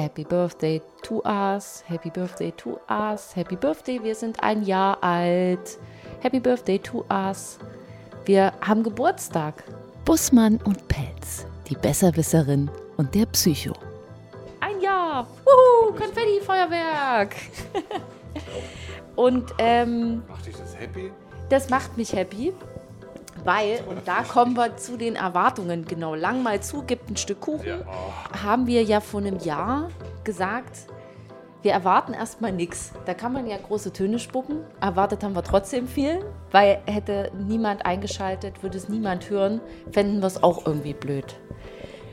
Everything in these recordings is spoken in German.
Happy Birthday to us, Happy Birthday to us, Happy Birthday, wir sind ein Jahr alt. Happy Birthday to us. Wir haben Geburtstag. Bussmann und Pelz, die Besserwisserin und der Psycho. Ein Jahr. Wuhu, Konfetti-Feuerwerk. und ähm, Macht dich das happy? das macht mich happy. Weil, und da kommen wir zu den Erwartungen, genau, lang mal zu, gibt ein Stück Kuchen. Ja. Oh. haben wir ja vor einem Jahr gesagt, wir erwarten erstmal nichts. Da kann man ja große Töne spucken. Erwartet haben wir trotzdem viel, weil hätte niemand eingeschaltet, würde es niemand hören, fänden wir es auch irgendwie blöd.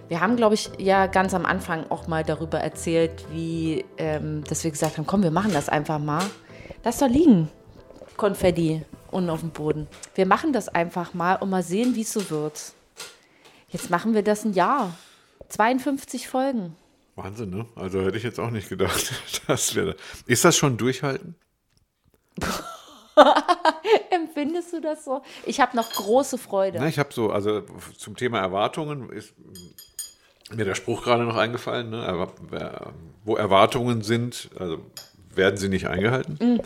Wir haben, glaube ich, ja ganz am Anfang auch mal darüber erzählt, wie, ähm, dass wir gesagt haben, komm, wir machen das einfach mal. Lass doch liegen, Konfetti unten auf dem Boden. Wir machen das einfach mal und mal sehen, wie es so wird. Jetzt machen wir das ein Jahr. 52 Folgen. Wahnsinn, ne? Also hätte ich jetzt auch nicht gedacht. Das wäre. Ist das schon durchhalten? Empfindest du das so? Ich habe noch große Freude. Na, ich habe so, also zum Thema Erwartungen ist mir der Spruch gerade noch eingefallen, ne? Wo Erwartungen sind, also werden sie nicht eingehalten.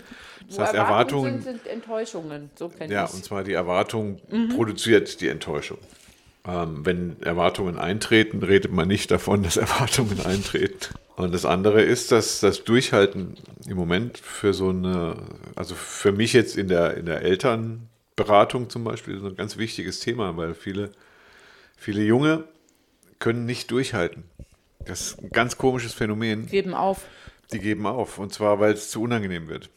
Das Wo heißt, Erwartungen, sind, sind Enttäuschungen. So kenne ja, ich und zwar die Erwartung produziert die Enttäuschung. Ähm, wenn Erwartungen eintreten, redet man nicht davon, dass Erwartungen eintreten. Und das andere ist, dass das Durchhalten im Moment für so eine, also für mich jetzt in der, in der Elternberatung zum Beispiel, so ein ganz wichtiges Thema, weil viele, viele Junge können nicht durchhalten. Das ist ein ganz komisches Phänomen. Geben auf. Die geben auf. Und zwar, weil es zu unangenehm wird.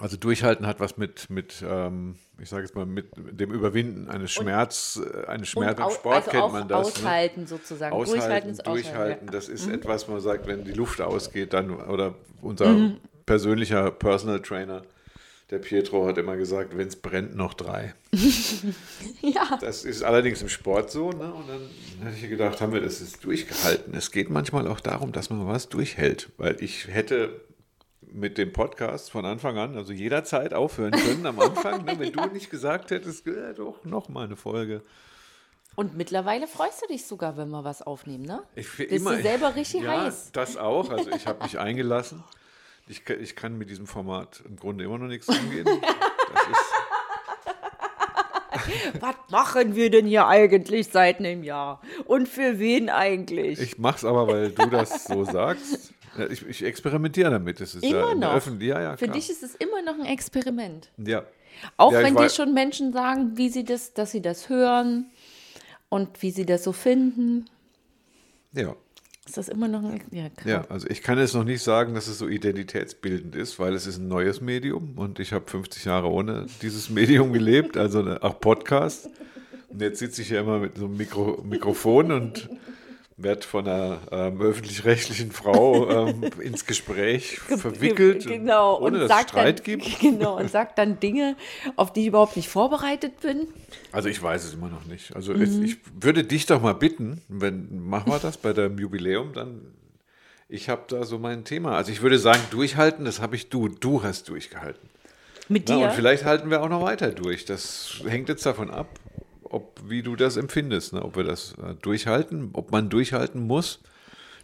Also durchhalten hat was mit, mit ähm, ich sage jetzt mal, mit dem Überwinden eines Schmerz, äh, eines Schmerz im Sport also kennt man das. Aushalten sozusagen. Ne? Aushalten, durchhalten ist durchhalten, aushalten. das Mhm. ist etwas, man sagt, wenn die Luft ausgeht, dann, oder unser persönlicher Personal Trainer, der Pietro, hat immer gesagt, wenn es brennt, noch drei. Ja. Das ist allerdings im Sport so. Ne? Und dann hätte ich gedacht, haben wir das jetzt durchgehalten. Es geht manchmal auch darum, dass man was durchhält. Weil ich hätte mit dem Podcast von Anfang an, also jederzeit aufhören können am Anfang, ne? wenn du nicht gesagt hättest, äh, doch, noch mal eine Folge. Und mittlerweile freust du dich sogar, wenn wir was aufnehmen, ne? Ich Bist du selber richtig ja, heiß? das auch. Also ich habe mich eingelassen. Ich, kann- ich kann mit diesem Format im Grunde immer noch nichts umgehen. Was machen wir denn hier eigentlich seit einem Jahr? Und für wen eigentlich? ich mache es aber, weil du das so sagst. Ja, Ich, ich experimentiere damit. Das ist ja Immer der noch. Öffentlich- ja, ja, für dich ist es immer noch ein Experiment. Ja. Auch Ja, wenn dir schon Menschen sagen, wie sie das, dass sie das hören und wie sie das so finden, Ja. Ist das immer noch ein ja. Ja, also ich kann jetzt noch nicht sagen, dass es so identitätsbildend ist, weil es ist ein neues Medium und ich habe 50 Jahre ohne dieses Medium gelebt, also auch Podcast. Und jetzt sitze ich ja immer mit so einem Mikro Mikrofon und werde von einer ähm, öffentlich-rechtlichen Frau ähm, ins Gespräch verwickelt, genau, ohne und dass es sagt Streit dann, gibt. Genau, und sagt dann Dinge, auf die ich überhaupt nicht vorbereitet bin. Also ich weiß es immer noch nicht. Also Mhm. es, ich würde dich doch mal bitten, wenn machen wir das bei deinem Jubiläum, dann ich habe da so mein Thema. Also ich würde sagen, durchhalten, das habe ich du. Du hast durchgehalten. Mit Na, dir. und vielleicht halten wir auch noch weiter durch. Das hängt jetzt davon ab, ob wie du das empfindest, ne? ob wir das äh, durchhalten, ob man durchhalten muss.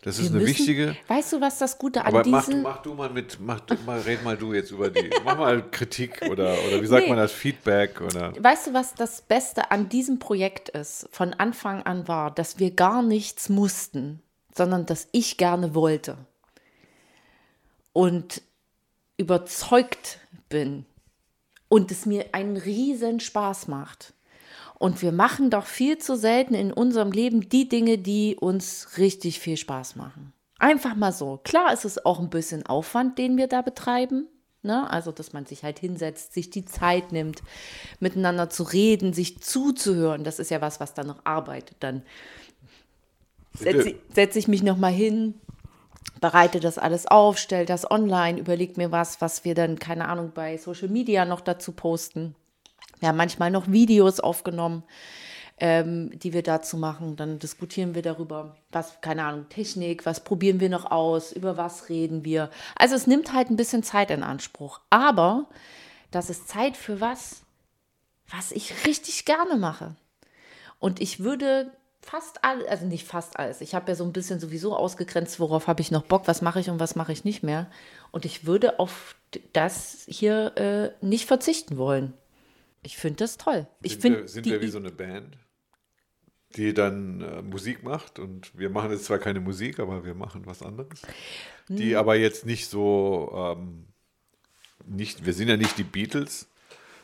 Das ist Wir eine müssen- wichtige. Weißt du, was das Gute an Aber mach, diesen... mach du mal mit, mach du mal, red mal du jetzt über die, mach mal Kritik oder, oder wie sagt Nee. man das, Feedback oder. Weißt du, was das Beste an diesem Projekt ist, von Anfang an war, dass wir gar nichts mussten, sondern dass ich gerne wollte und überzeugt bin und es mir einen riesen Spaß macht. Und wir machen doch viel zu selten in unserem Leben die Dinge, die uns richtig viel Spaß machen. Einfach mal so. Klar ist es auch ein bisschen Aufwand, den wir da betreiben. Ne? Also, dass man sich halt hinsetzt, sich die Zeit nimmt, miteinander zu reden, sich zuzuhören. Das ist ja was, was dann noch arbeitet. Dann setze setz ich mich noch mal hin, bereite das alles auf, stelle das online, überlege mir was, was wir dann, keine Ahnung, bei Social Media noch dazu posten. Haben manchmal noch Videos aufgenommen, ähm, die wir dazu machen. Dann diskutieren wir darüber, was, keine Ahnung, Technik, was probieren wir noch aus, über was reden wir. Also es nimmt halt ein bisschen Zeit in Anspruch. Aber das ist Zeit für was, was ich richtig gerne mache. Und ich würde fast alles, also nicht fast alles. Ich habe ja so ein bisschen sowieso ausgegrenzt, worauf habe ich noch Bock, was mache ich und was mache ich nicht mehr. Und ich würde auf das hier äh, nicht verzichten wollen. Ich finde das toll. Ich Sind, wir, sind die- wir wie so eine Band, die dann äh, Musik macht und wir machen jetzt zwar keine Musik, aber wir machen was anderes. Hm. Die aber jetzt nicht so, ähm, nicht, wir sind ja nicht die Beatles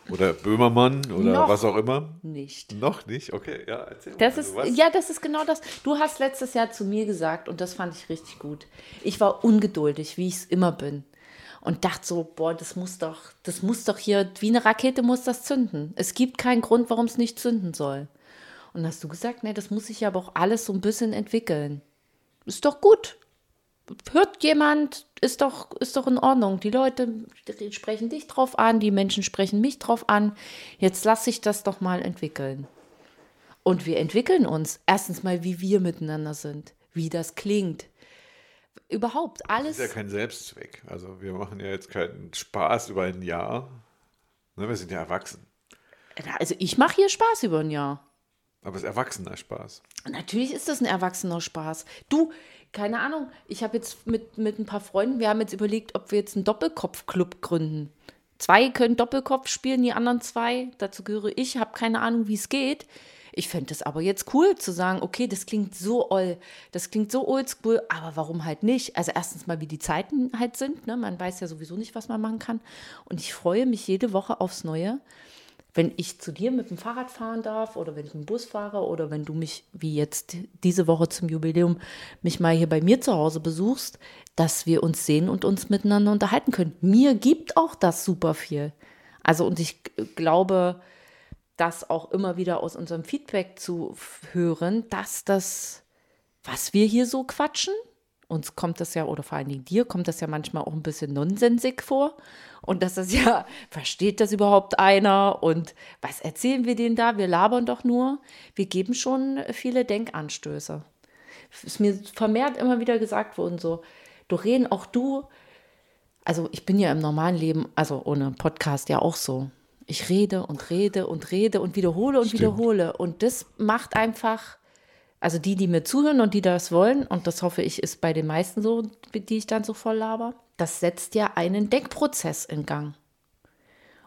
oder Böhmermann oder Noch was auch immer. nicht. Noch nicht? Okay, ja, erzähl mal. Das Also ist, was? ja, das ist genau das. Du hast letztes Jahr zu mir gesagt, und das fand ich richtig gut. Ich war ungeduldig, wie ich es immer bin. Und dachte so, boah, das muss doch, das muss doch hier, wie eine Rakete muss das zünden. Es gibt keinen Grund, warum es nicht zünden soll. Und hast du gesagt, nee, das muss sich aber auch alles so ein bisschen entwickeln. Ist doch gut. Hört jemand, ist doch, ist doch in Ordnung. Die Leute sprechen dich drauf an, die Menschen sprechen mich drauf an. Jetzt lass sich das doch mal entwickeln. Und wir entwickeln uns. Erstens mal, wie wir miteinander sind, wie das klingt. Überhaupt alles. Das ist ja kein Selbstzweck. Also wir machen ja jetzt keinen Spaß über ein Jahr. Ne, wir sind ja erwachsen. Also ich mache hier Spaß über ein Jahr. Aber es ist erwachsener Spaß. Natürlich ist das ein erwachsener Spaß. Du, keine Ahnung, ich habe jetzt mit, mit ein paar Freunden, wir haben jetzt überlegt, ob wir jetzt einen Doppelkopf-Club gründen. Zwei können Doppelkopf spielen, die anderen zwei, dazu gehöre ich, habe keine Ahnung, wie es geht. Ich fände es aber jetzt cool zu sagen, okay, das klingt so oll, das klingt so oldschool, aber warum halt nicht? Also erstens mal, wie die Zeiten halt sind, ne? man weiß ja sowieso nicht, was man machen kann. Und ich freue mich jede Woche aufs Neue wenn ich zu dir mit dem Fahrrad fahren darf oder wenn ich mit dem Bus fahre oder wenn du mich, wie jetzt diese Woche zum Jubiläum, mich mal hier bei mir zu Hause besuchst, dass wir uns sehen und uns miteinander unterhalten können. Mir gibt auch das super viel. Also und ich g- glaube, das auch immer wieder aus unserem Feedback zu hören, dass das, was wir hier so quatschen, uns kommt das ja, oder vor allen Dingen dir, kommt das ja manchmal auch ein bisschen nonsensig vor. Und das ist ja, versteht das überhaupt einer? Und was erzählen wir denen da? Wir labern doch nur. Wir geben schon viele Denkanstöße. Ist mir vermehrt immer wieder gesagt worden, so, Doreen, auch du, also ich bin ja im normalen Leben, also ohne Podcast ja auch so. Ich rede und rede und rede und wiederhole und Stimmt. wiederhole. Und das macht einfach, also die, die mir zuhören und die das wollen, und das hoffe ich, ist bei den meisten so, die ich dann so voll laber, das setzt ja einen Denkprozess in Gang.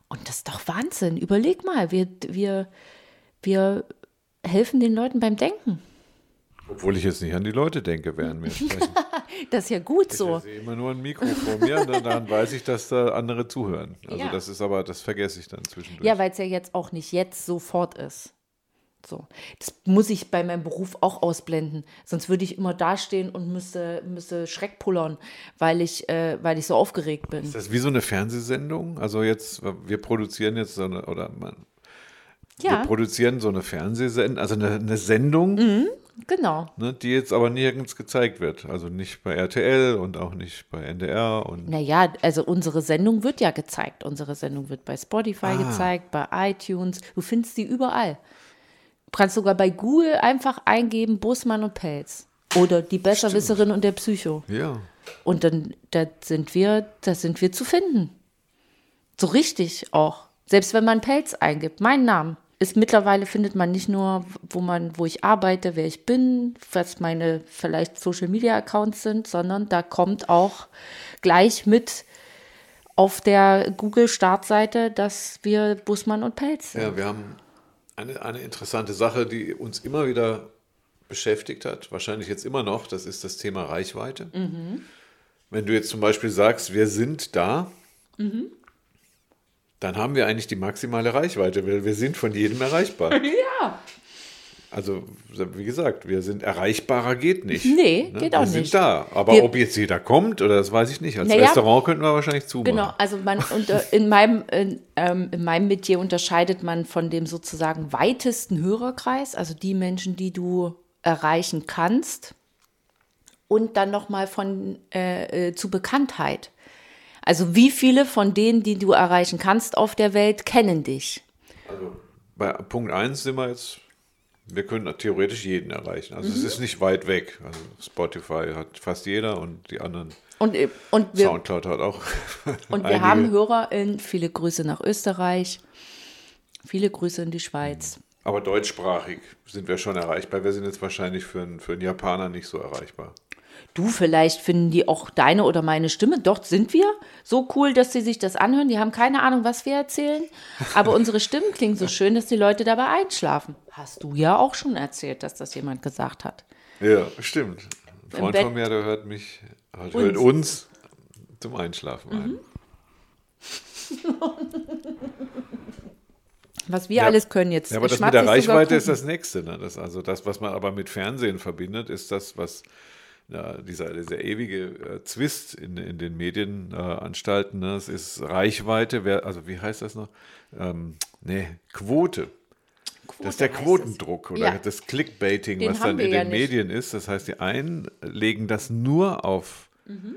Und das ist doch Wahnsinn. Überleg mal, wir, wir, wir helfen den Leuten beim Denken. Obwohl ich jetzt nicht an die Leute denke, während wir sprechen. Das ist ja gut so. Ich sehe immer nur ein Mikro vor mir und dann, dann weiß ich, dass da andere zuhören. Also Ja. das ist aber, das vergesse ich dann zwischendurch. Ja, weil es ja jetzt auch nicht jetzt sofort ist. So. Das muss ich bei meinem Beruf auch ausblenden. Sonst würde ich immer dastehen und müsste, müsste Schreck pullern, weil ich, äh, weil ich so aufgeregt bin. ist das wie so eine Fernsehsendung? Also jetzt, wir produzieren jetzt so eine, oder man, wir Ja, produzieren so eine Fernsehsendung, also eine, eine Sendung, genau. ne, die jetzt aber nirgends gezeigt wird. Also nicht bei RTL und auch nicht bei NDR und Naja, also unsere Sendung wird ja gezeigt. Unsere Sendung wird bei Spotify gezeigt, bei iTunes. Du findest die überall. Du kannst sogar bei Google einfach eingeben Busmann und Pelz. Oder die Besserwisserin und der Psycho. ja. Und dann da sind wir, da sind wir zu finden. So richtig auch. Selbst wenn man Pelz eingibt, meinen Namen. Ist mittlerweile findet man nicht nur, wo man, wo ich arbeite, wer ich bin, was meine vielleicht Social Media Accounts sind, sondern da kommt auch gleich mit auf der Google Startseite, dass wir Busmann und Pelz sind. Ja, wir haben eine, eine interessante Sache, die uns immer wieder beschäftigt hat, wahrscheinlich jetzt immer noch, das ist das Thema Reichweite. Wenn du jetzt zum Beispiel sagst, wir sind da, dann haben wir eigentlich die maximale Reichweite, weil wir sind von jedem erreichbar. Ja. Also, wie gesagt, wir sind erreichbarer geht nicht. Nee, geht auch wir sind nicht. da. Aber Wir- ob jetzt jeder kommt oder das weiß ich nicht. Als Naja. Restaurant könnten wir wahrscheinlich zumachen. Genau, also man unter, in, meinem, in, ähm, in meinem Metier unterscheidet man von dem sozusagen weitesten Hörerkreis, also die Menschen, die du erreichen kannst, und dann nochmal von äh, äh, zu Bekanntheit. Also wie viele von denen, die du erreichen kannst auf der Welt, kennen dich? Bei Punkt 1 sind wir jetzt, wir können theoretisch jeden erreichen. Also Mhm. es ist nicht weit weg. Also Spotify hat fast jeder und die anderen Und, äh, und wir, Soundcloud hat auch. und wir haben HörerInnen, viele Grüße nach Österreich, viele Grüße in die Schweiz. Aber deutschsprachig sind wir schon erreichbar. Wir sind jetzt wahrscheinlich für einen, für einen Japaner nicht so erreichbar. Du, vielleicht finden die auch deine oder meine Stimme. Dort sind wir so cool, dass sie sich das anhören. Die haben keine Ahnung, was wir erzählen. Aber unsere Stimmen klingen so schön, dass die Leute dabei einschlafen. Hast du ja auch schon erzählt, dass das jemand gesagt hat. Ja, stimmt. Ein Freund Bett- von mir, der hört mich, hört uns zum Einschlafen ein. Was wir Ja. alles können jetzt. Ja, aber das mit der Reichweite ist das Nächste. Ne? Das, also das, was man aber mit Fernsehen verbindet, ist das, was ja, dieser, dieser ewige äh, Zwist in, in den Medienanstalten, ne? es ist Reichweite, wer, also wie heißt das noch? Ähm, nee, Quote. Das ist der. Quotendruck oder Ja. das Clickbaiting, Den was dann in ja den nicht. Medien ist. Das heißt, die einen legen das nur auf, Mhm.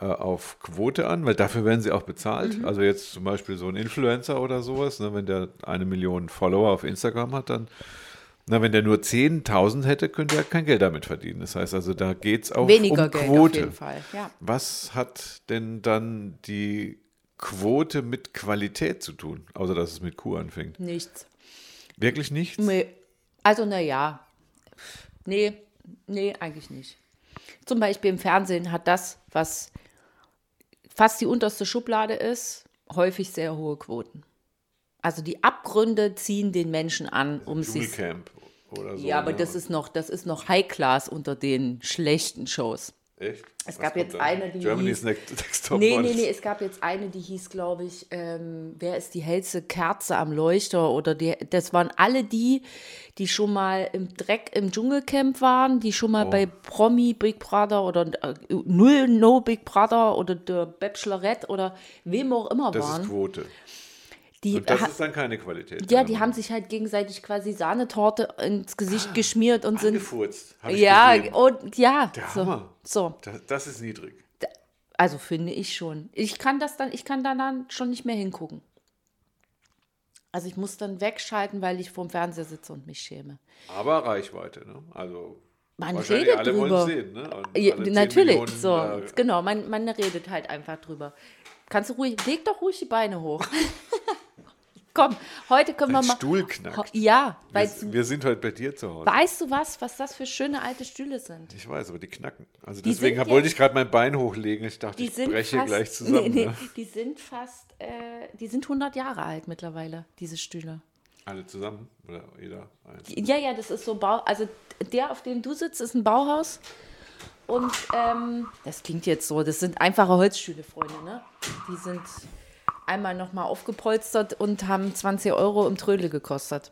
äh, auf Quote an, weil dafür werden sie auch bezahlt. Mhm. Also jetzt zum Beispiel so ein Influencer oder sowas, ne, wenn der eine Million Follower auf Instagram hat, dann, na, wenn der nur 10.000 hätte, könnte er kein Geld damit verdienen. Das heißt also, da geht es auch Weniger um Geld Quote. auf jeden Fall. Ja. Was hat denn dann die Quote mit Qualität zu tun, außer dass es mit Q anfängt? Nichts. Wirklich nichts? Nee. Also, naja. Nee, nee, eigentlich nicht. Zum Beispiel im Fernsehen hat das, was fast die unterste Schublade ist, häufig sehr hohe Quoten. Also die Abgründe ziehen den Menschen an, um sich. Dschungelcamp oder so. Ja, aber ne? das ist noch, das ist noch High Class unter den schlechten Shows. Echt? Es Was gab jetzt eine, die Germany's hieß- Next, Next Top Nee, nee, nee, es gab jetzt eine, die hieß, glaube ich, ähm, wer ist die hellste Kerze am Leuchter? Oder die, das waren alle die, die schon mal im Dreck im Dschungelcamp waren, die schon Oh. mal bei Promi Big Brother oder äh, Null No Big Brother oder der Bachelorette oder wem auch immer Das ist waren. Quote. Die, Und das ist dann keine Qualität. ja, die haben sich halt gegenseitig quasi Sahnetorte ins Gesicht geschmiert und sind. Ich Ja, gesehen. und ja. Der So, Hammer. so. Das, das ist niedrig. Also finde ich schon. Ich kann das dann, ich kann da dann schon nicht mehr hingucken. Also ich muss dann wegschalten, weil ich vorm Fernseher sitze und mich schäme. Aber Reichweite, ne? Also Man redet alle drüber. sehen, ne? Ja, alle 10 natürlich, Millionen, so, äh, genau, man, man redet halt einfach drüber. Kannst du ruhig, leg doch ruhig die Beine hoch. Komm, heute können Dein wir mal. Stuhl knackt. Ja, weil, wir, wir sind heute bei dir zu Hause. weißt du was, was das für schöne alte Stühle sind? Ich weiß, aber die knacken. Also Die deswegen sind wollte ich gerade mein Bein hochlegen. Ich dachte, ich breche fast, gleich zusammen. Nee, nee, Ne? die sind fast, äh, die sind 100 Jahre alt mittlerweile, diese Stühle. Alle zusammen oder jeder eins. Ja, ja, das ist so Bau. Also der, auf dem du sitzt, ist ein Bauhaus. Und ähm, das klingt jetzt so, das sind einfache Holzstühle, Freunde, ne? Die sind einmal nochmal aufgepolstert und haben 20 Euro im Trödel gekostet.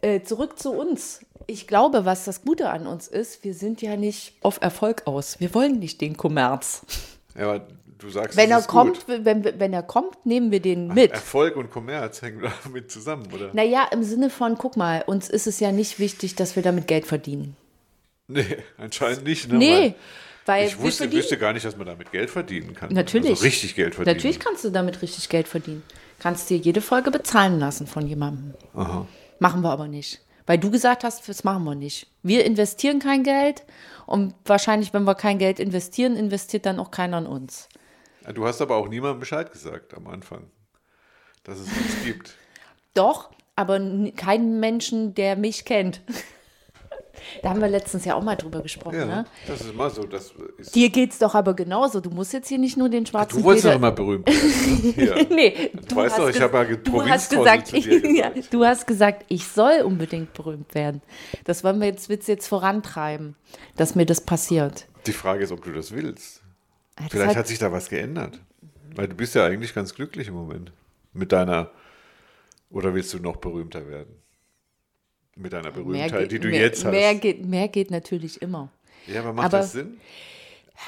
Äh, zurück zu uns. Ich glaube, was das Gute an uns ist, wir sind ja nicht auf Erfolg aus. Wir wollen nicht den Kommerz. Ja, aber du sagst, Wenn er kommt, gut. wenn, wenn er kommt, nehmen wir den mit. Erfolg und Kommerz hängen damit zusammen, oder? Naja, im Sinne von, guck mal, uns ist es ja nicht wichtig, dass wir damit Geld verdienen. Nee, anscheinend nicht. Ne? Nee, weil Ich wusste, wüsste gar nicht, dass man damit Geld verdienen kann. Natürlich. Also richtig Geld verdienen. Natürlich kannst du damit richtig Geld verdienen. Kannst dir jede Folge bezahlen lassen von jemandem. Machen wir aber nicht. Weil du gesagt hast, das machen wir nicht. Wir investieren kein Geld und wahrscheinlich, wenn wir kein Geld investieren, investiert dann auch keiner an uns. Du hast aber auch niemandem Bescheid gesagt am Anfang, dass es uns gibt. Doch, aber keinen Menschen, der mich kennt. Da haben wir letztens ja auch mal drüber gesprochen. Ja, Ne? das ist immer so. Das ist, Dir geht's doch aber genauso. Du musst jetzt hier nicht nur den schwarzen du wolltest doch immer berühmt werden. ne? Nee, du weißt hast doch, ich habe ja du hast gesagt, ja, du hast gesagt, ich soll unbedingt berühmt werden. Das wollen wir jetzt, du jetzt vorantreiben, dass mir das passiert. Die Frage ist, ob du das willst. Das Vielleicht hat- hat sich da was geändert. Weil du bist ja eigentlich ganz glücklich im Moment. Mit deiner, oder willst du noch berühmter werden? Mit deiner Berühmtheit, die du mehr, jetzt hast. Mehr geht, mehr geht natürlich immer. ja, aber macht aber- das Sinn?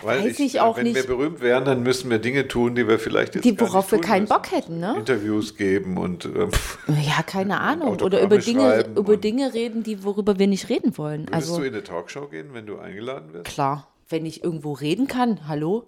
Weil Weiß ich auch wenn nicht. wir berühmt wären, dann müssen wir Dinge tun, die wir vielleicht jetzt Die, worauf nicht wir keinen müssen. Bock hätten, ne? Interviews geben und ähm, Ja, keine Ahnung. Oder über Dinge, über Dinge reden, die, worüber wir nicht reden wollen. würdest Also du in eine Talkshow gehen, wenn du eingeladen wirst? klar, wenn ich irgendwo reden kann, hallo?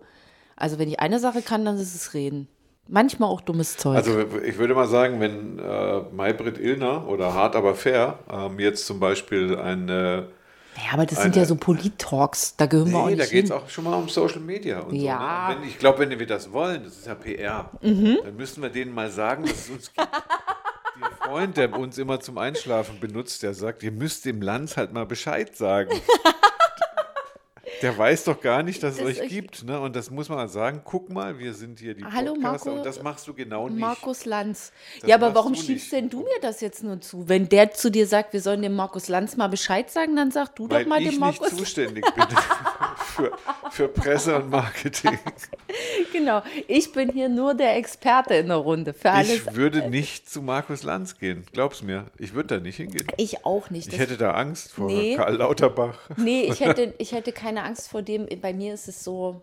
Also wenn ich eine Sache kann, dann ist es reden. Manchmal auch dummes Zeug. Also ich würde mal sagen, wenn äh, Maybrit Illner oder Hart aber fair ähm, jetzt zum Beispiel eine ja, aber das sind eine- ja so Polit-Talks, da gehören wir auch Nee, nicht da geht es auch schon mal um Social Media und Ja. so. Ne? Wenn, ich glaube, wenn wir das wollen, das ist ja PR, Mhm. dann müssen wir denen mal sagen, dass es uns gibt. Die Freund, der uns immer zum Einschlafen benutzt, der sagt, ihr müsst dem Lanz halt mal Bescheid sagen. Der weiß doch gar nicht, dass es Das euch euch- gibt. Ne? Und das muss man mal sagen. Guck mal, wir sind hier die Hallo, Podcaster Marco- und das machst du genau nicht. Markus Lanz. Das ja, aber warum schiebst nicht. denn du mir das jetzt nur zu? Wenn der zu dir sagt, wir sollen dem Markus Lanz mal Bescheid sagen, dann sag du weil doch mal ich dem nicht Markus. zuständig bin für, für Presse und Marketing. Genau. Ich bin hier nur der Experte in der Runde für alles. Ich würde nicht zu Markus Lanz gehen. Glaub's mir. Ich würde da nicht hingehen. Ich auch nicht. Ich hätte da Angst vor Nee. Karl Lauterbach. nee, ich hätte, ich hätte keine Angst vor dem. Bei mir ist es so,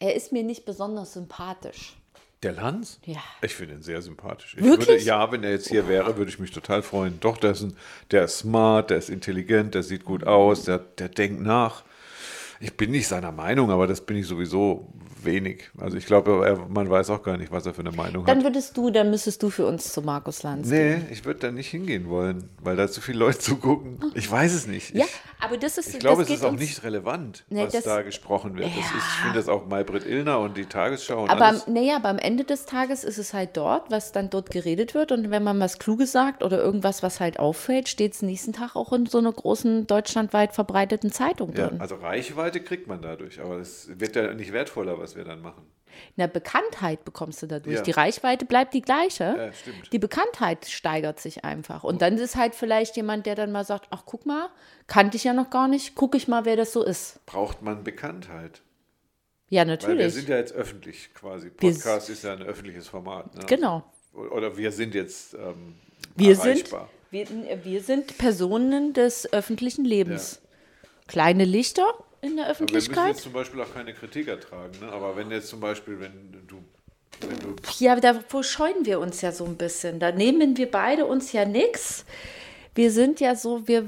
er ist mir nicht besonders sympathisch. Der Lanz? Ja. Ich finde ihn sehr sympathisch. Ich Wirklich? Würde, ja, wenn er jetzt hier wäre, würde ich mich total freuen. Doch, der ist, ein, der ist smart, der ist intelligent, der sieht gut aus, der, der denkt nach. Ich bin nicht seiner Meinung, aber das bin ich sowieso wenig. Also ich glaube, er, man weiß auch gar nicht, was er für eine Meinung Dann hat. würdest du, dann müsstest du für uns zu Markus Lanz. Nee, ich würde da nicht hingehen wollen, weil da zu viele Leute zugucken. Ich weiß es nicht. Ja, Ich, aber das ist. ich glaube, es ist auch nicht relevant, Nee, was das- da gesprochen wird. Ja. ist, ich finde das auch Maybrit Illner und die Tagesschau und Aber alles. naja, aber am Ende des Tages ist es halt dort, was dann dort geredet wird. Und wenn man was Kluges sagt oder irgendwas, was halt auffällt, steht es nächsten Tag auch in so einer großen deutschlandweit verbreiteten Zeitung Ja, drin. also Reichweite kriegt man dadurch, aber es wird ja nicht wertvoller, was wir dann machen. Eine Bekanntheit bekommst du dadurch. Ja. Die Reichweite bleibt die gleiche. Ja, stimmt. Die Bekanntheit steigert sich einfach. Und dann ist halt vielleicht jemand, der dann mal sagt, ach guck mal, kannte ich ja noch gar nicht, gucke ich mal, wer das so ist. Braucht man Bekanntheit? Ja, Weil wir natürlich. sind ja jetzt öffentlich quasi. Wir Podcast ist ja ein öffentliches Format. Ne? Genau. Oder wir sind jetzt ähm, Wir sind, erreichbar. wir, wir sind Personen des öffentlichen Lebens. Kleine Lichter in der Aber wir müssen Öffentlichkeit. jetzt zum Beispiel auch keine Kritik ertragen. Ne? Aber wenn jetzt zum Beispiel, wenn du, wenn du Ja, davor scheuen wir uns ja so ein bisschen. Da nehmen wir beide uns ja nichts. Wir sind ja so, wir,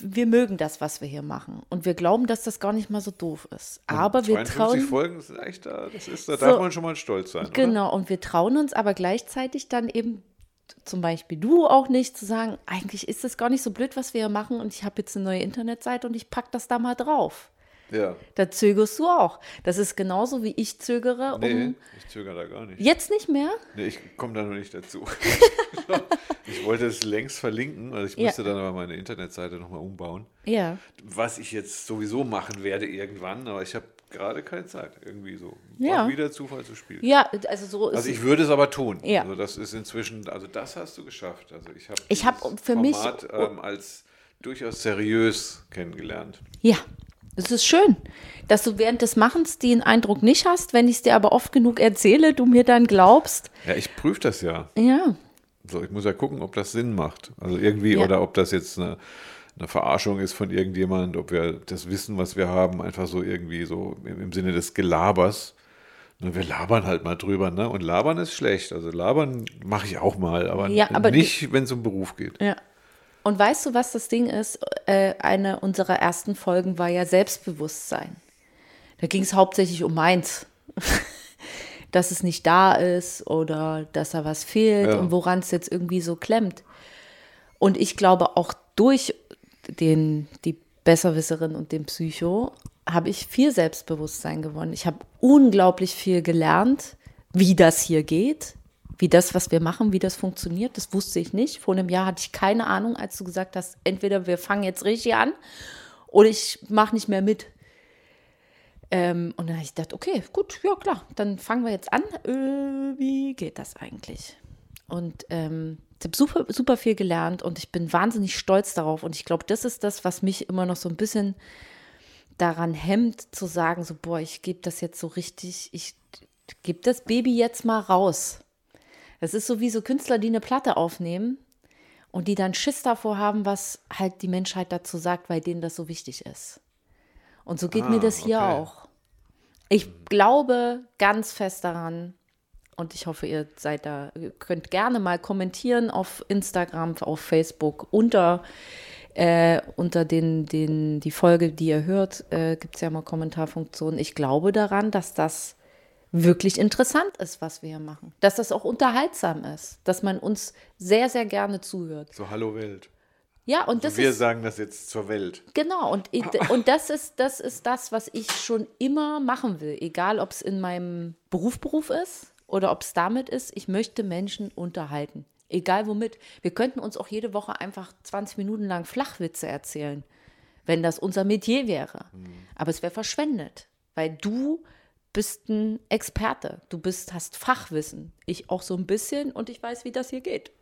wir mögen das, was wir hier machen. Und wir glauben, dass das gar nicht mal so doof ist. Aber wir 52 trauen. Folgen sind echt da, das ist, da So. darf man schon mal stolz sein. Oder? Genau, und wir trauen uns aber gleichzeitig dann eben, zum Beispiel du auch nicht, zu sagen, eigentlich ist das gar nicht so blöd, was wir hier machen und ich habe jetzt eine neue Internetseite und ich packe das da mal drauf. Ja. Da zögerst du auch. Das ist genauso, wie ich zögere. Um Nee, ich zögere da gar nicht. Jetzt nicht mehr? Nee, ich komme da noch nicht dazu. ich wollte es längst verlinken, also ich Ja. musste dann aber meine Internetseite nochmal umbauen. Ja. Was ich jetzt sowieso machen werde irgendwann, aber ich habe gerade keine Zeit. Irgendwie so. Ja. Auch wieder Zufall zu spielen. Ja, also so ist Also ich würde es aber tun. Ja. Also das ist inzwischen, also das hast du geschafft. Also ich habe Ich hab für mich- Format ähm, als durchaus seriös kennengelernt. Ja, es ist schön, dass du während des Machens den Eindruck nicht hast, wenn ich es dir aber oft genug erzähle, du mir dann glaubst. Ja, ich prüfe das ja. Ja, So, ich muss ja gucken, ob das Sinn macht. Also irgendwie, Ja. oder ob das jetzt eine, eine Verarschung ist von irgendjemand, ob wir das Wissen, was wir haben, einfach so irgendwie so im, Sinne des Gelabers. Ne, Wir labern halt mal drüber, ne? Und labern ist schlecht. Also labern mache ich auch mal, aber, Ja, aber nicht, wenn es um Beruf geht. ja. Und weißt du, was das Ding ist? Äh, eine unserer ersten Folgen war ja Selbstbewusstsein. Da ging es hauptsächlich um meins. dass es nicht da ist oder dass da was fehlt Ja. und woran es jetzt irgendwie so klemmt. Und ich glaube, auch durch den, die Besserwisserin und den Psycho habe ich viel Selbstbewusstsein gewonnen. Ich habe unglaublich viel gelernt, wie das hier geht, wie das, was wir machen, wie das funktioniert. Das wusste ich nicht. Vor einem Jahr hatte ich keine Ahnung, als du gesagt hast, entweder wir fangen jetzt richtig an oder ich mache nicht mehr mit. Ähm, und dann habe ich gedacht, okay, gut, ja klar, dann fangen wir jetzt an. Äh, wie geht das eigentlich? Und ähm, ich habe super, super viel gelernt und ich bin wahnsinnig stolz darauf. Und ich glaube, das ist das, was mich immer noch so ein bisschen daran hemmt, zu sagen, so, boah, ich gebe das jetzt so richtig, ich gebe das Baby jetzt mal raus. Das ist so wie so Künstler, die eine Platte aufnehmen und die dann Schiss davor haben, was halt die Menschheit dazu sagt, weil denen das so wichtig ist. Und so geht Ah, mir das hier okay. auch. Ich glaube ganz fest daran, und ich hoffe, ihr seid da, ihr könnt gerne mal kommentieren auf Instagram, auf Facebook unter, äh, unter den, den, die Folge, die ihr hört, äh, gibt es ja mal Kommentarfunktionen. Ich glaube daran, dass das wirklich interessant ist, was wir hier machen. Dass das auch unterhaltsam ist, dass man uns sehr, sehr gerne zuhört. So, hallo Welt. Ja, und das wir ist. sagen das jetzt zur Welt. Genau, und, ich, und das, ist, das ist das, was ich schon immer machen will. Egal, ob es in meinem Beruf Beruf ist oder ob es damit ist, ich möchte Menschen unterhalten. Egal womit. Wir könnten uns auch jede Woche einfach 20 Minuten lang Flachwitze erzählen, wenn das unser Metier wäre. Aber es wäre verschwendet, weil du bist ein Experte. Du bist, hast Fachwissen. Ich auch so ein bisschen und ich weiß, wie das hier geht.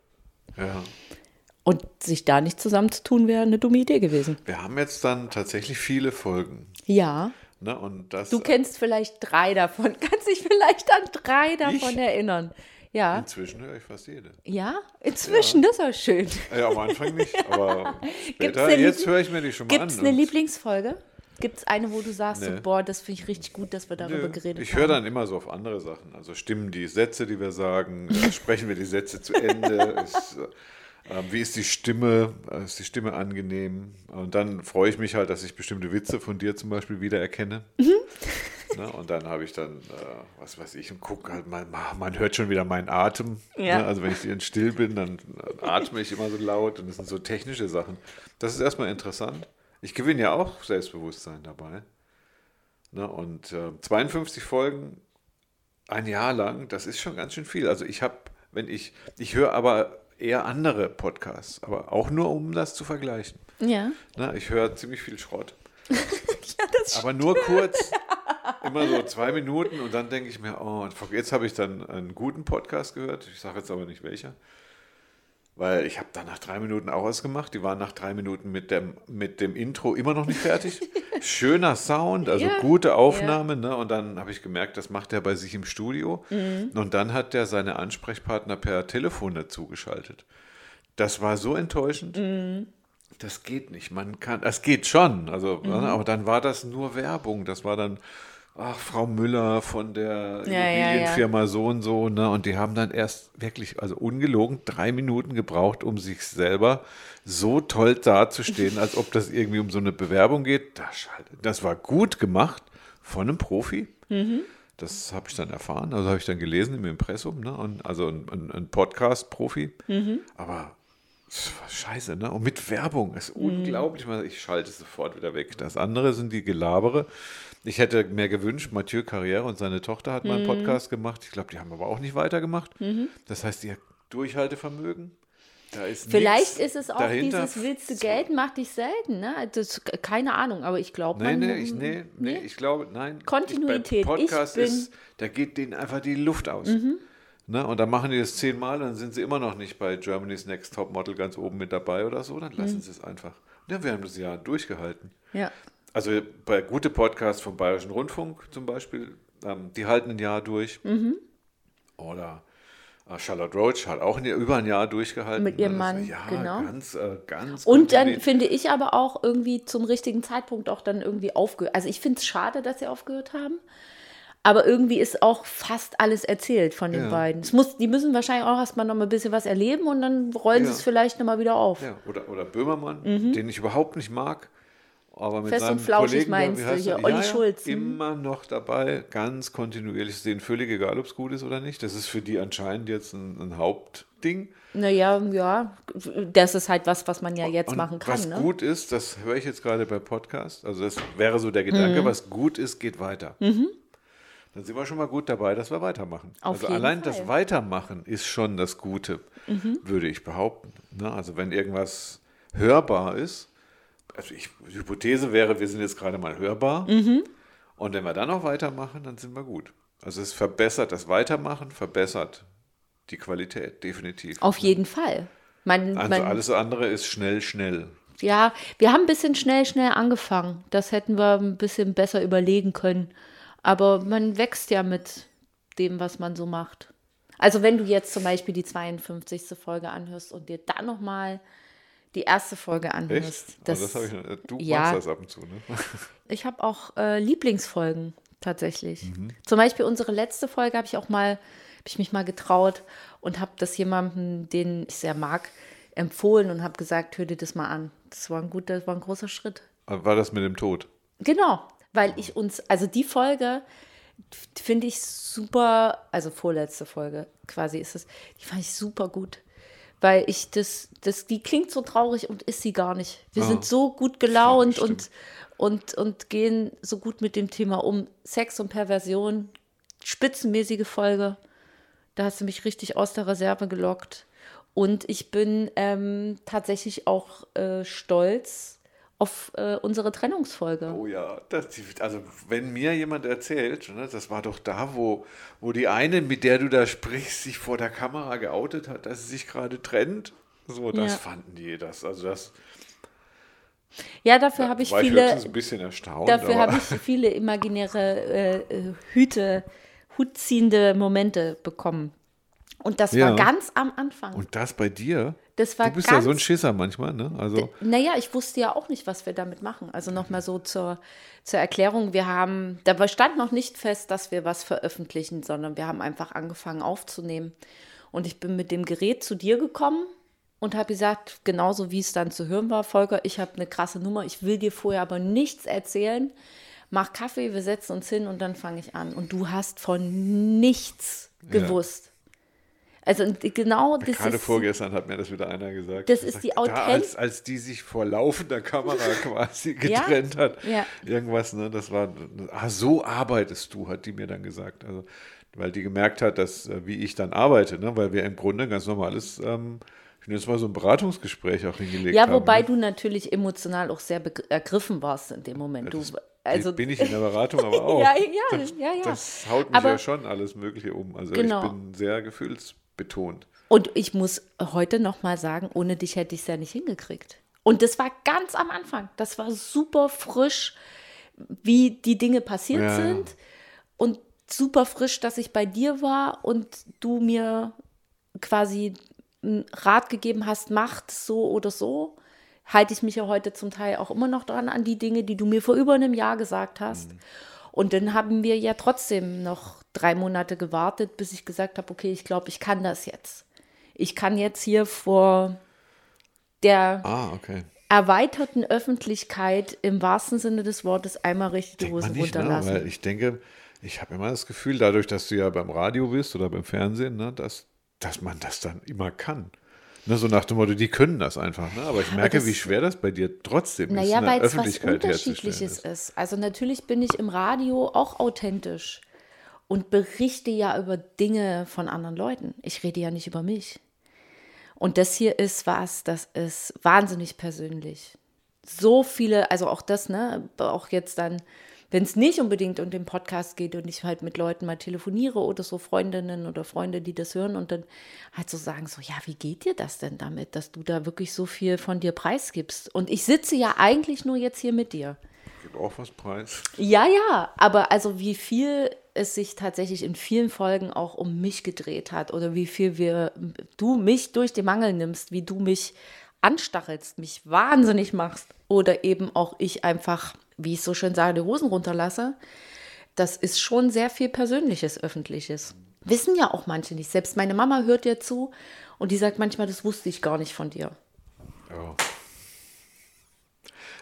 Ja. Und sich da nicht zusammenzutun, wäre eine dumme Idee gewesen. Wir haben jetzt dann tatsächlich viele Folgen. Ja. Ne? Und das, Du kennst vielleicht drei davon. Kannst dich vielleicht an drei davon Ich? erinnern. Ja. Inzwischen höre ich fast jede. Ja, inzwischen, das ist auch schön. Ja, am Anfang nicht, aber Gibt's später, jetzt höre ich mir die schon mal Gibt an. es eine Lieblingsfolge? Gibt es eine, wo du sagst, so, Nee. boah, das finde ich richtig gut, dass wir darüber Nö, geredet ich haben? höre dann immer so auf andere Sachen. Also stimmen die Sätze, die wir sagen, äh, sprechen wir die Sätze zu Ende. Ist, äh, wie ist die Stimme? Äh, Ist die Stimme angenehm? Und dann freue ich mich halt, dass ich bestimmte Witze von dir zum Beispiel wiedererkenne. Mhm. Ne? Und dann habe ich dann, äh, was weiß ich, und gucke halt, man, man hört schon wieder meinen Atem. Ja. Ne? Also wenn ich dann still bin, dann atme ich immer so laut und das sind so technische Sachen. Das ist erstmal interessant. Ich gewinne ja auch Selbstbewusstsein dabei. Ne, und äh, 52 Folgen, ein Jahr lang, das ist schon ganz schön viel. Also ich habe, wenn ich, ich höre aber eher andere Podcasts, aber auch nur, um das zu vergleichen. Ja. Ne, ich höre ziemlich viel Schrott. ja, das Aber nur kurz, immer so zwei Minuten und dann denke ich mir, oh, jetzt habe ich dann einen guten Podcast gehört. Ich sage jetzt aber nicht welcher. Weil ich habe dann nach drei Minuten auch was gemacht. Die waren nach drei Minuten mit dem, mit dem Intro immer noch nicht fertig. Schöner Sound, also Ja, gute Aufnahme. Ne? Und dann habe ich gemerkt, das macht er bei sich im Studio. Mhm. Und dann hat er seine Ansprechpartner per Telefon dazu geschaltet. Das war so enttäuschend. Mhm. Das geht nicht. Man kann, es geht schon. Also, Mhm. ne, aber dann war das nur Werbung. Das war dann, ach, Frau Müller von der Ja, ja, ja. Immobilienfirma so und so, ne? Und die haben dann erst wirklich, also ungelogen, drei Minuten gebraucht, um sich selber so toll dazustehen, als ob das irgendwie um so eine Bewerbung geht. Das, schalt- das war gut gemacht von einem Profi. Mhm. Das habe ich dann erfahren, also habe ich dann gelesen im Impressum, ne? Und, also ein, ein, ein Podcast-Profi. Mhm. Aber das war scheiße, ne? Und mit Werbung. Das ist Mhm. unglaublich. Ich schalte es sofort wieder weg. Das andere sind die Gelabere. Ich hätte mir gewünscht, Mathieu Carrière und seine Tochter hat mal Mhm. einen Podcast gemacht. Ich glaube, die haben aber auch nicht weitergemacht. Das heißt, ihr Durchhaltevermögen, da ist Vielleicht ist es auch dahinter. dieses willst du Geld macht dich selten, ne? Das, keine Ahnung, aber ich glaube, Nee, nee, ich, nee, nee, ich glaube, nein. Kontinuität. Ich, Podcast Ich bin- Mhm. ist, da geht denen einfach die Luft aus. Ne? Und dann machen die das zehnmal, dann sind sie immer noch nicht bei Germany's Next Top Model ganz oben mit dabei oder so, dann Mhm. lassen sie es einfach. Ja, wir haben das Jahr durchgehalten. Ja. Also bei gute Podcasts vom Bayerischen Rundfunk zum Beispiel, ähm, die halten ein Jahr durch. Mhm. Oder äh, Charlotte Roach hat auch ein, über ein Jahr durchgehalten. Mit ihrem Das- Mann, ja, genau. Ganz, äh, ganz Und dann finde ich aber auch irgendwie zum richtigen Zeitpunkt auch dann irgendwie aufgehört. Also ich finde es schade, dass sie aufgehört haben. Aber irgendwie ist auch fast alles erzählt von den Ja. beiden. Es muss, die müssen wahrscheinlich auch erstmal noch mal ein bisschen was erleben und dann rollen sie Ja. es vielleicht noch mal wieder auf. Ja, oder, oder Böhmermann, den ich überhaupt nicht mag. Aber mit Mhm. Fest seinem und flauschig Kollegen, meinst du hier, er? Olli Schulz, mhm. Immer noch dabei, ganz kontinuierlich. Ist denen völlig egal, ob es gut ist oder nicht. Das ist für die anscheinend jetzt ein, ein Hauptding. Naja, ja, das ist halt was, was man ja jetzt Und machen kann. was ne? gut ist, das höre ich jetzt gerade bei Podcast. Also das wäre so der Gedanke, Mhm. was gut ist, geht weiter. Dann sind wir schon mal gut dabei, dass wir weitermachen. Auf also allein Fall. das Weitermachen ist schon das Gute, Mhm. würde ich behaupten. Ne? Also wenn irgendwas hörbar ist, also ich, die Hypothese wäre, wir sind jetzt gerade mal hörbar. Mhm. Und wenn wir dann noch weitermachen, dann sind wir gut. Also es verbessert das Weitermachen, verbessert die Qualität, definitiv. Auf jeden Fall. Man, Also man, alles andere ist schnell, schnell. Ja, wir haben ein bisschen schnell, schnell angefangen. Das hätten wir ein bisschen besser überlegen können. Aber man wächst ja mit dem, was man so macht. Also wenn du jetzt zum Beispiel die 52. Folge anhörst und dir dann nochmal die erste Folge Echt? anhörst. Das, Das, also das ich, du ja. machst das ab und zu, ne? ich habe auch äh, Lieblingsfolgen tatsächlich. Mhm. Zum Beispiel unsere letzte Folge habe ich auch mal, habe ich mich mal getraut und habe das jemandem, den ich sehr mag, empfohlen und habe gesagt, hör dir das mal an. Das war ein guter, das war ein großer Schritt. War das mit dem Tod? Genau, weil ich uns, also die Folge finde ich super, also vorletzte Folge quasi ist es, die fand ich super gut. Weil ich das, das, die klingt so traurig und ist sie gar nicht. Wir Ah. sind so gut gelaunt Ja, und, und, und gehen so gut mit dem Thema um. Sex und Perversion, spitzenmäßige Folge. Da hast du mich richtig aus der Reserve gelockt. Und ich bin ähm, tatsächlich auch äh, stolz auf äh, unsere Trennungsfolge. Oh ja, das, also wenn mir jemand erzählt, ne, das war doch da, wo, wo die eine, mit der du da sprichst, sich vor der Kamera geoutet hat, dass sie sich gerade trennt. So, das Ja. fanden die das. Also das Ja, dafür habe ich ich viele. höchstens ein bisschen erstaunt. Dafür habe ich viele imaginäre äh, äh, Hüte, hutziehende Momente bekommen. Und das Ja. war ganz am Anfang. Und das bei dir? Das war Du bist ja so ein Schisser manchmal, ne? Also Naja, ich wusste ja auch nicht, was wir damit machen. Also nochmal so zur, zur Erklärung. Wir haben, da stand noch nicht fest, dass wir was veröffentlichen, sondern wir haben einfach angefangen aufzunehmen. Und ich bin mit dem Gerät zu dir gekommen und habe gesagt, genauso wie es dann zu hören war, Volker, ich habe eine krasse Nummer, ich will dir vorher aber nichts erzählen. Mach Kaffee, wir setzen uns hin und dann fange ich an. Und du hast von nichts Ja. Also genau das gerade ist vorgestern hat mir das wieder einer gesagt. Das ist die da, Authent- als, als die sich vor laufender Kamera quasi Ja, getrennt hat. ja. Irgendwas, ne? Das war, ah, so arbeitest du, hat die mir dann gesagt. Also, weil die gemerkt hat, dass, äh, wie ich dann arbeite, ne? Weil wir im Grunde ganz normales, ähm, ich nenne es mal so ein Beratungsgespräch auch hingelegt Ja, haben. wobei ne? du natürlich emotional auch sehr ergriffen warst in dem Moment. Du, Das also, bin ich in der Beratung aber auch. Ja, ja, das, ja, ja. Das haut mich Aber- ja schon alles Mögliche um. Also Genau. ich bin sehr gefühlsbetont. und ich muss heute noch mal sagen, ohne dich hätte ich es ja nicht hingekriegt. Und das war ganz am Anfang. Das war super frisch, wie die Dinge passiert Ja. sind. Und super frisch, dass ich bei dir war und du mir quasi einen Rat gegeben hast, macht so oder so. Halte ich mich ja heute zum Teil auch immer noch dran an die Dinge, die du mir vor über einem Jahr gesagt hast. Und dann haben wir ja trotzdem noch drei Monate gewartet, bis ich gesagt habe, okay, ich glaube, ich kann das jetzt. Ich kann jetzt hier vor der Ah, okay. erweiterten Öffentlichkeit im wahrsten Sinne des Wortes einmal richtig die nicht, ne? runterlassen. Weil ich denke, ich habe immer das Gefühl, dadurch, dass du ja beim Radio bist oder beim Fernsehen, ne, dass, dass man das dann immer kann. Ne, so nach dem Motto, die können das einfach. Ne? Aber ich merke, das- wie schwer das bei dir trotzdem ist, Naja, weil es was. Unterschiedliches Ist. ist. Also natürlich bin ich im Radio auch authentisch und berichte ja über Dinge von anderen Leuten. Ich rede ja nicht über mich. Und das hier ist was, das ist wahnsinnig persönlich. So viele, also auch das, ne, auch jetzt dann, wenn es nicht unbedingt um den Podcast geht und ich halt mit Leuten mal telefoniere oder so Freundinnen oder Freunde, die das hören und dann halt so sagen, so, ja, wie geht dir das denn damit, dass du da wirklich so viel von dir preisgibst? Und ich sitze ja eigentlich nur jetzt hier mit dir. Gib auch was preis. Ja, ja, aber also wie viel es sich tatsächlich in vielen Folgen auch um mich gedreht hat oder wie viel wir, du mich durch den Mangel nimmst, wie du mich anstachelst, mich wahnsinnig machst oder eben auch ich einfach, wie ich so schön sage, die Hosen runterlasse, das ist schon sehr viel Persönliches, Öffentliches. Wissen ja auch manche nicht. Selbst meine Mama hört dir zu und die sagt manchmal, das wusste ich gar nicht von dir. Ja.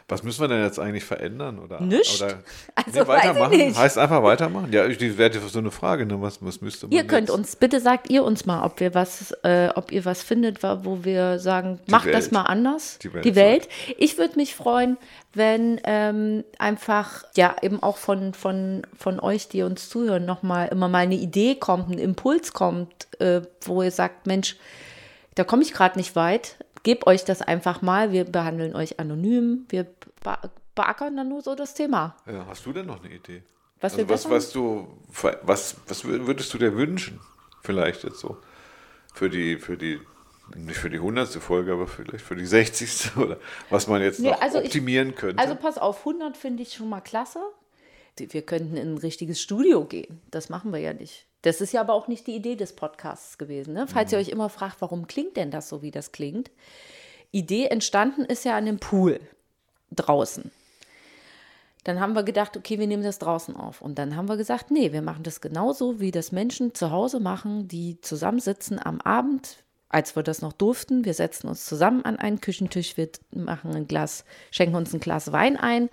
Was müssen wir denn jetzt eigentlich verändern? Oder, Nichts. Oder, Also, nee, weitermachen? nicht. Heißt einfach weitermachen? Ja, ich- das wäre so eine Frage. Ne? Was, was müsste man Ihr könnt jetzt? uns, bitte sagt ihr uns mal, ob wir was, äh, ob ihr was findet, wo wir sagen, macht das Welt. mal anders. Die Welt Die Welt. Ich würde mich freuen, wenn ähm, einfach, ja, eben auch von, von, von euch, die uns zuhören, nochmal immer mal eine Idee kommt, ein Impuls kommt, äh, wo ihr sagt, Mensch, da komme ich gerade nicht weit. Gebt euch das einfach mal. Wir behandeln euch anonym. Wir be beackern dann nur so das Thema. Ja, hast du denn noch eine Idee? Was also was, was du, was, was wür- würdest du dir wünschen? Vielleicht jetzt so. Für die, für die, nicht für die hundertste Folge, aber vielleicht für die 60. oder was man jetzt Nee, noch also ich- optimieren könnte. Also pass auf, 100 finde ich schon mal klasse. Wir könnten in ein richtiges Studio gehen. Das machen wir ja nicht. Das ist ja aber auch nicht die Idee des Podcasts gewesen. Ne? Falls ihr euch immer fragt, warum klingt denn das so, wie das klingt. Idee entstanden ist ja an dem Pool draußen. Dann haben wir gedacht, okay, wir nehmen das draußen auf. Und dann haben wir gesagt, nee, wir machen das genauso, wie das Menschen zu Hause machen, die zusammensitzen am Abend, als wir das noch durften. Wir setzen uns zusammen an einen Küchentisch, wir machen ein Glas, schenken uns ein Glas Wein ein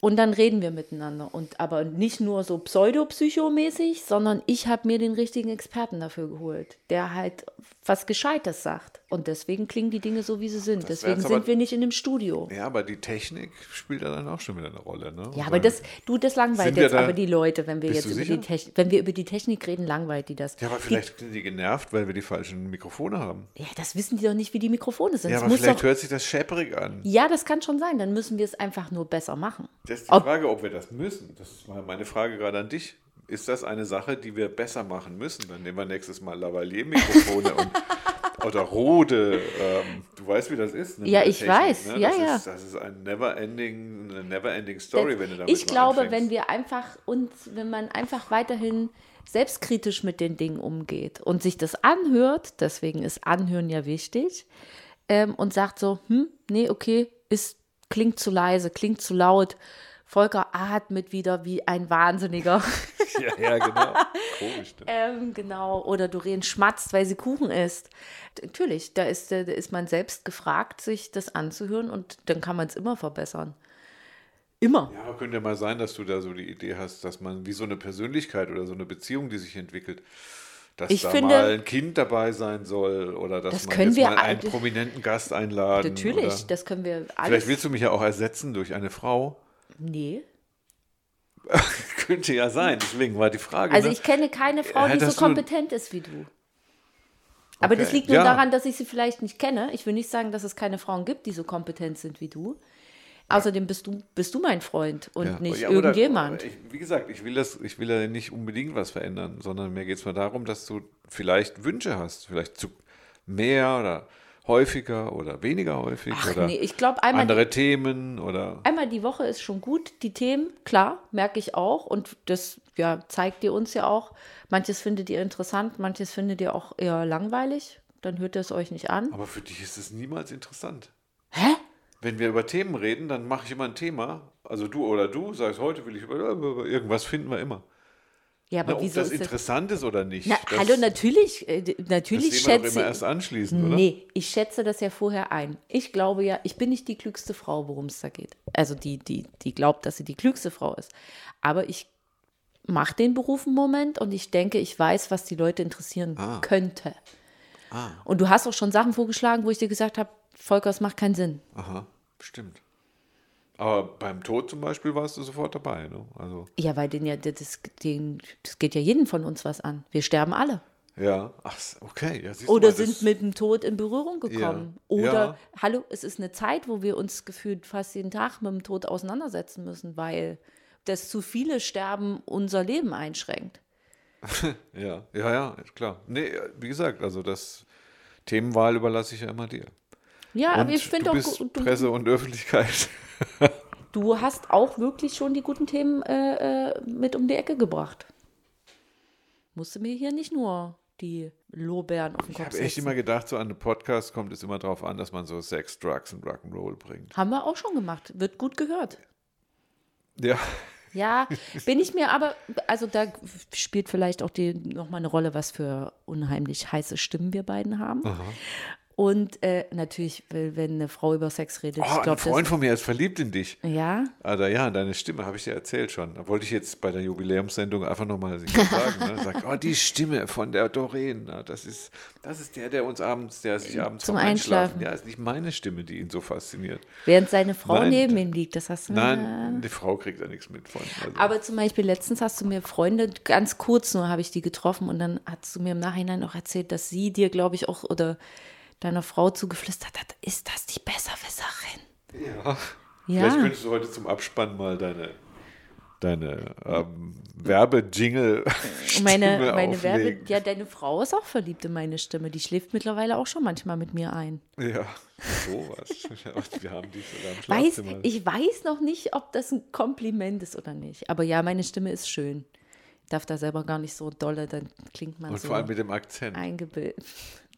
Und dann reden wir miteinander. Und aber nicht nur so pseudopsychomäßig, sondern ich habe mir den richtigen Experten dafür geholt, der halt was Gescheites sagt. Und deswegen klingen die Dinge so, wie sie sind. wär deswegen sind aber- wir nicht in dem Studio. Ja, aber die Technik spielt ja dann auch schon wieder eine Rolle. Ne? Ja, aber das, du, das langweilt jetzt da- aber die Leute, wenn wir jetzt über die Technik, wenn wir über die Technik reden, langweilt die das. Ja, aber vielleicht sind die genervt, weil wir die falschen Mikrofone haben. Die, ja, das wissen die doch nicht, wie die Mikrofone sind. Ja, aber vielleicht doch, hört sich das schäpperig an. ja, das kann schon sein. Dann müssen wir es einfach nur besser machen. Das ist die Ob- Frage, ob wir das müssen. Das ist meine Frage gerade an dich. Ist das eine Sache, die wir besser machen müssen? Dann nehmen wir nächstes Mal Lavalier-Mikrofone und oder Rode. Ähm, du weißt, wie das ist. Ne, Ja, ich weiß. Ja, das ja. Ist, das ist ein never-ending, eine never-ending Story, wenn du damit ich mal glaube, anfängst. wenn wir einfach uns, wenn man einfach weiterhin selbstkritisch mit den Dingen umgeht und sich das anhört, deswegen ist Anhören ja wichtig, ähm, und sagt so, hm, nee, okay, ist, klingt zu leise, klingt zu laut. Volker atmet wieder wie ein Wahnsinniger. Ja, ja, genau. Komisch. Ne? ähm, genau. Oder Doreen schmatzt, weil sie Kuchen isst. Natürlich, da ist, da ist man selbst gefragt, sich das anzuhören und dann kann man es immer verbessern. Immer. Ja, könnte ja mal sein, dass du da so die Idee hast, dass man wie so eine Persönlichkeit oder so eine Beziehung, die sich entwickelt, dass Ich da finde- mal ein Kind dabei sein soll oder dass Das man können wir mal einen all- prominenten Gast einladen. Natürlich, Oder das können wir vielleicht alles. willst du mich ja auch ersetzen durch eine Frau. Nee. Könnte ja sein, deswegen war die Frage. Also ne? ich kenne keine Frau, die so kompetent ist wie du. Aber das Okay. liegt nur Ja. daran, dass ich sie vielleicht nicht kenne. Ich will nicht sagen, dass es keine Frauen gibt, die so kompetent sind wie du. Außerdem bist du, bist du mein Freund und Ja, nicht ja, irgendjemand. Ich, wie gesagt, ich will, das, ich will ja nicht unbedingt was verändern, sondern mir geht es mal darum, dass du vielleicht Wünsche hast, vielleicht zu mehr oder häufiger oder weniger häufig Ach oder nee, ich glaube einmal, andere Themen oder einmal die Woche ist schon gut. Die Themen, klar, merke ich auch. Und das ja, zeigt ihr uns ja auch. Manches findet ihr interessant, manches findet ihr auch eher langweilig. Dann hört ihr es euch nicht an. Aber für dich ist es niemals interessant. Wenn wir über Themen reden, dann mache ich immer ein Thema. Also du oder du sagst, heute will ich über irgendwas finden wir immer. Ja, Na, aber ob wieso das ist das? interessant ist oder nicht. Na, das, hallo, natürlich, äh, das natürlich doch schätze immer erst anschließend, oder? Nee, ich schätze das ja vorher ein. Ich glaube ja, ich bin nicht die klügste Frau, worum es da geht. Also die, die, die glaubt, dass sie die klügste Frau ist. Aber ich mache den Beruf einen Moment und ich denke, ich weiß, was die Leute interessieren Ah. könnte. Und du hast auch schon Sachen vorgeschlagen, wo ich dir gesagt habe, Volker, es macht keinen Sinn. Aha, stimmt. Aber beim Tod zum Beispiel warst du sofort dabei. Ne? Also, Ja, weil den ja, das, den, das geht ja jeden von uns was an. Wir sterben alle. ja, ach, okay. Ja, Oder mal, sind mit dem Tod in Berührung gekommen. Ja. Oder, Ja. hallo, es ist eine Zeit, wo wir uns gefühlt fast jeden Tag mit dem Tod auseinandersetzen müssen, weil das zu viele Sterben unser Leben einschränkt. Ja, ja, ja, klar. Nee, wie gesagt, also das Themenwahl überlasse ich ja immer dir. Ja, Und aber ich finde auch, bist gu- du, Presse und Öffentlichkeit. du hast auch wirklich schon die guten Themen äh, äh, mit um die Ecke gebracht. Musste mir hier nicht nur die Lorbeeren auf den Ich Kopf habe echt immer gedacht, so an einem Podcast kommt es immer darauf an, dass man so Sex, Drugs und Rock'n'Roll bringt. Haben wir auch schon gemacht. Wird gut gehört. Ja, Ja, bin ich mir aber, also da spielt vielleicht auch die nochmal eine Rolle, was für unheimlich heiße Stimmen wir beiden haben. Und äh, natürlich, wenn eine Frau über Sex redet, oh, ich ein glaube, Freund von mir ist verliebt in dich. Ja, Also ja, deine Stimme habe ich dir erzählt schon. Da wollte ich jetzt bei der Jubiläumssendung einfach nochmal sagen. Ne? Sagt, oh, die Stimme von der Doreen, das ist, das ist der, der uns abends, der sich abends Zum. Einschlafen. Ja, ist nicht meine Stimme, die ihn so fasziniert. während seine Frau Nein. neben ihm liegt, das hast du. Nein, die Frau kriegt da nichts mit von. Also, Aber zum Beispiel letztens hast du mir Freunde, ganz kurz nur habe ich die getroffen und dann hast du mir im Nachhinein auch erzählt, dass sie dir, glaube ich, auch oder deiner Frau zugeflüstert hat, ist das die Besserwisserin? ja. Ja. Vielleicht könntest du heute zum Abspann mal deine, deine ähm, Werbejingle Meine, meine Werbe, auflegen. ja, deine Frau ist auch verliebt in meine Stimme. Die schläft mittlerweile auch schon manchmal mit mir ein. Ja, sowas. Wir haben die sogar im Weiß, Schlafzimmer. ich weiß noch nicht, ob das ein Kompliment ist oder nicht. Aber ja, meine Stimme ist schön. Ich darf da selber gar nicht so dolle, dann klingt man Und so vor allem mit dem Akzent. eingebildet.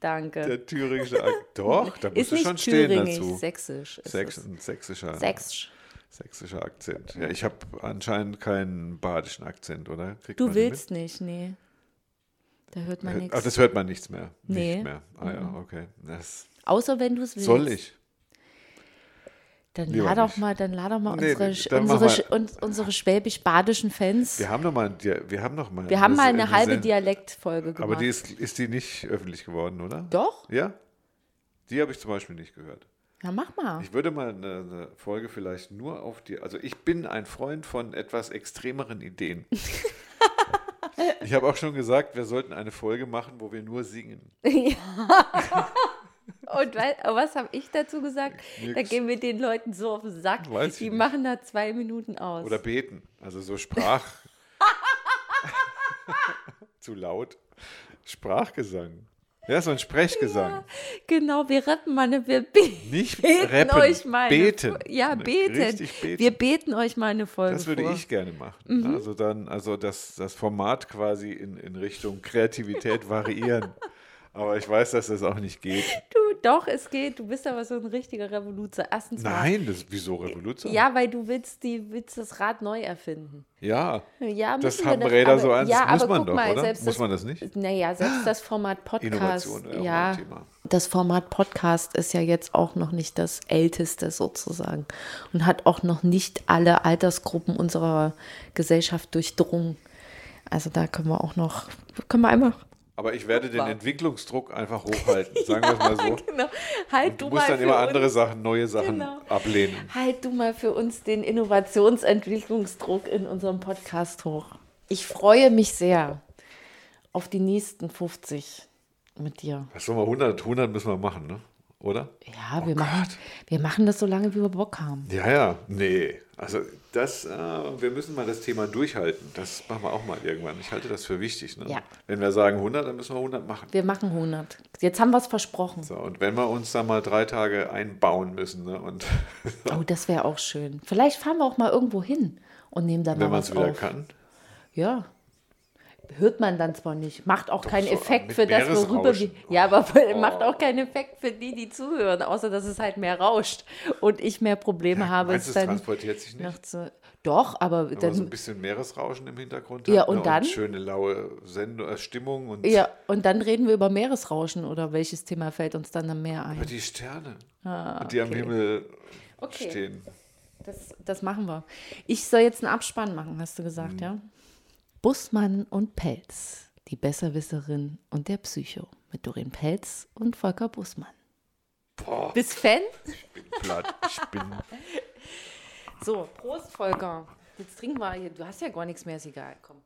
Danke. Der thüringische Akzent. Doch, da musst ist du nicht schon stehen thüringisch, dazu. sächsisch. ist es. ein sächsischer, Sächsisch. sächsischer Akzent. Ja, ich habe anscheinend keinen badischen Akzent, oder? Kriegt Du willst nicht, nee. Da hört man nichts. Ach, das hört man nichts mehr. Nee. Nicht mehr. Ah ja, okay. Das Außer wenn du es willst. soll ich. Dann Lieber lad doch mal, dann lad doch mal Nee, unsere, dann unsere, unsere schwäbisch-badischen Fans. Wir haben noch mal, wir haben noch mal, Wir haben mal eine halbe Dialektfolge gemacht. Aber die ist, ist die nicht öffentlich geworden, oder? Doch? Ja? Die habe ich zum Beispiel nicht gehört. Ja, mach mal. Ich würde mal eine, eine Folge vielleicht nur auf die. Also ich bin ein Freund von etwas extremeren Ideen. ich habe auch schon gesagt, wir sollten eine Folge machen, wo wir nur singen. Und aber was habe ich dazu gesagt? Da Nix. gehen wir den Leuten so auf den Sack. Weiß die machen da zwei Minuten aus. Oder beten. Also so Sprach. Zu laut. Sprachgesang. Ja, so ein Sprechgesang. genau, wir rappen mal eine, wir be Nicht beten rappen, euch mal beten. Ja, beten. Beten. Wir beten euch mal eine Folge Das würde vor. ich gerne machen. Mhm. Also dann, also das, das Format quasi in, in Richtung Kreativität variieren. Aber ich weiß, dass das auch nicht geht. Du, doch, es geht. Du bist aber so ein richtiger Revoluzer. Erstens. Nein, das wieso Revolution? Ja, weil du willst, die, willst das Rad neu erfinden. Ja. Ja, Das haben doch, Räder aber- so an, ja, das muss aber man guck doch, mal, oder? Selbst Muss man das nicht? Naja, selbst das Format Podcast. Innovation ja, Thema. das Format Podcast ist ja jetzt auch noch nicht das älteste sozusagen und hat auch noch nicht alle Altersgruppen unserer Gesellschaft durchdrungen. Also da können wir auch noch, können wir einfach. Aber ich werde den Entwicklungsdruck einfach hochhalten, sagen wir es mal so. Genau. Halt Und du du musst mal dann immer uns, andere Sachen, neue Sachen Genau. ablehnen. Halt du mal für uns den Innovationsentwicklungsdruck in unserem Podcast hoch. Ich freue mich sehr auf die nächsten 50 mit dir. Was soll mal 100, 100 müssen wir machen, ne? Oder? Ja, wir, machen, wir machen das so lange, wie wir Bock haben. Ja, ja, nee. Also das, äh, wir müssen mal das Thema durchhalten. Das machen wir auch mal irgendwann. Ich halte das für wichtig. Ne? Ja. Wenn wir sagen 100, dann müssen wir 100 machen. Wir machen 100. Jetzt haben wir es versprochen. So, und wenn wir uns da mal drei Tage einbauen müssen ne? und Oh, das wäre auch schön. Vielleicht fahren wir auch mal irgendwo hin und nehmen dann wenn man es wieder auf. kann, Ja. Hört man dann zwar nicht. Macht auch keinen so Effekt für das, worüber wir. Ja, aber macht auch keinen Effekt für die, die zuhören, außer dass es halt mehr rauscht und ich mehr Probleme habe. meinst es dann transportiert sich nicht? zu, doch, aber wenn man so ein dann. bisschen Meeresrauschen im Hintergrund Ja, hat und ne? dann? schöne laue Sendung, äh, Stimmung und Ja, und dann reden wir über Meeresrauschen oder welches Thema fällt uns dann am Meer über ein? die Sterne, Ah, die am. Himmel Okay. stehen. Das, das machen wir. Ich soll jetzt einen Abspann machen, hast du gesagt, Mhm. ja? Bussmann und Pelz, die Besserwisserin und der Psycho mit Doreen Pelz und Volker Bussmann. Boah, Bist Fan? ich bin platt. Ich bin So, Prost, Volker. Jetzt trinken wir hier. Du hast ja gar nichts mehr, ist egal. Komm.